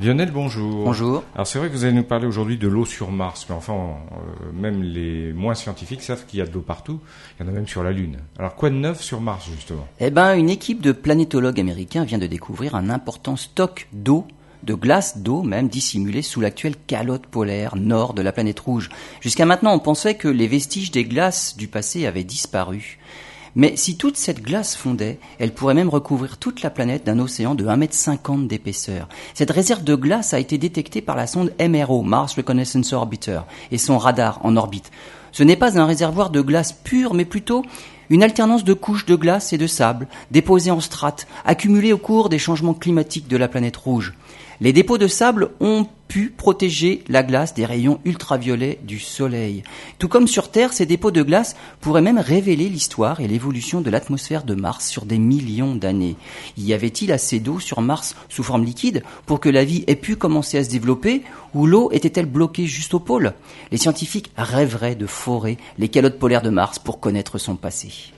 Lionel, bonjour. Bonjour. Alors c'est vrai que vous allez nous parler aujourd'hui de l'eau sur Mars, mais enfin, euh, même les moins scientifiques savent qu'il y a de l'eau partout. Il y en a même sur la Lune. Alors quoi de neuf sur Mars justement? Eh ben, une équipe de planétologues américains vient de découvrir un important stock d'eau de glace d'eau même dissimulée sous l'actuelle calotte polaire nord de la planète rouge. Jusqu'à maintenant, on pensait que les vestiges des glaces du passé avaient disparu. Mais si toute cette glace fondait, elle pourrait même recouvrir toute la planète d'un océan de 1,50 m d'épaisseur. Cette réserve de glace a été détectée par la sonde MRO, Mars Reconnaissance Orbiter, et son radar en orbite. Ce n'est pas un réservoir de glace pure, mais plutôt une alternance de couches de glace et de sable, déposées en strates, accumulées au cours des changements climatiques de la planète rouge. Les dépôts de sable ont pu protéger la glace des rayons ultraviolets du soleil. Tout comme sur Terre, ces dépôts de glace pourraient même révéler l'histoire et l'évolution de l'atmosphère de Mars sur des millions d'années. Y avait-il assez d'eau sur Mars sous forme liquide pour que la vie ait pu commencer à se développer ou l'eau était-elle bloquée juste au pôle? Les scientifiques rêveraient de forer les calottes polaires de Mars pour connaître son passé.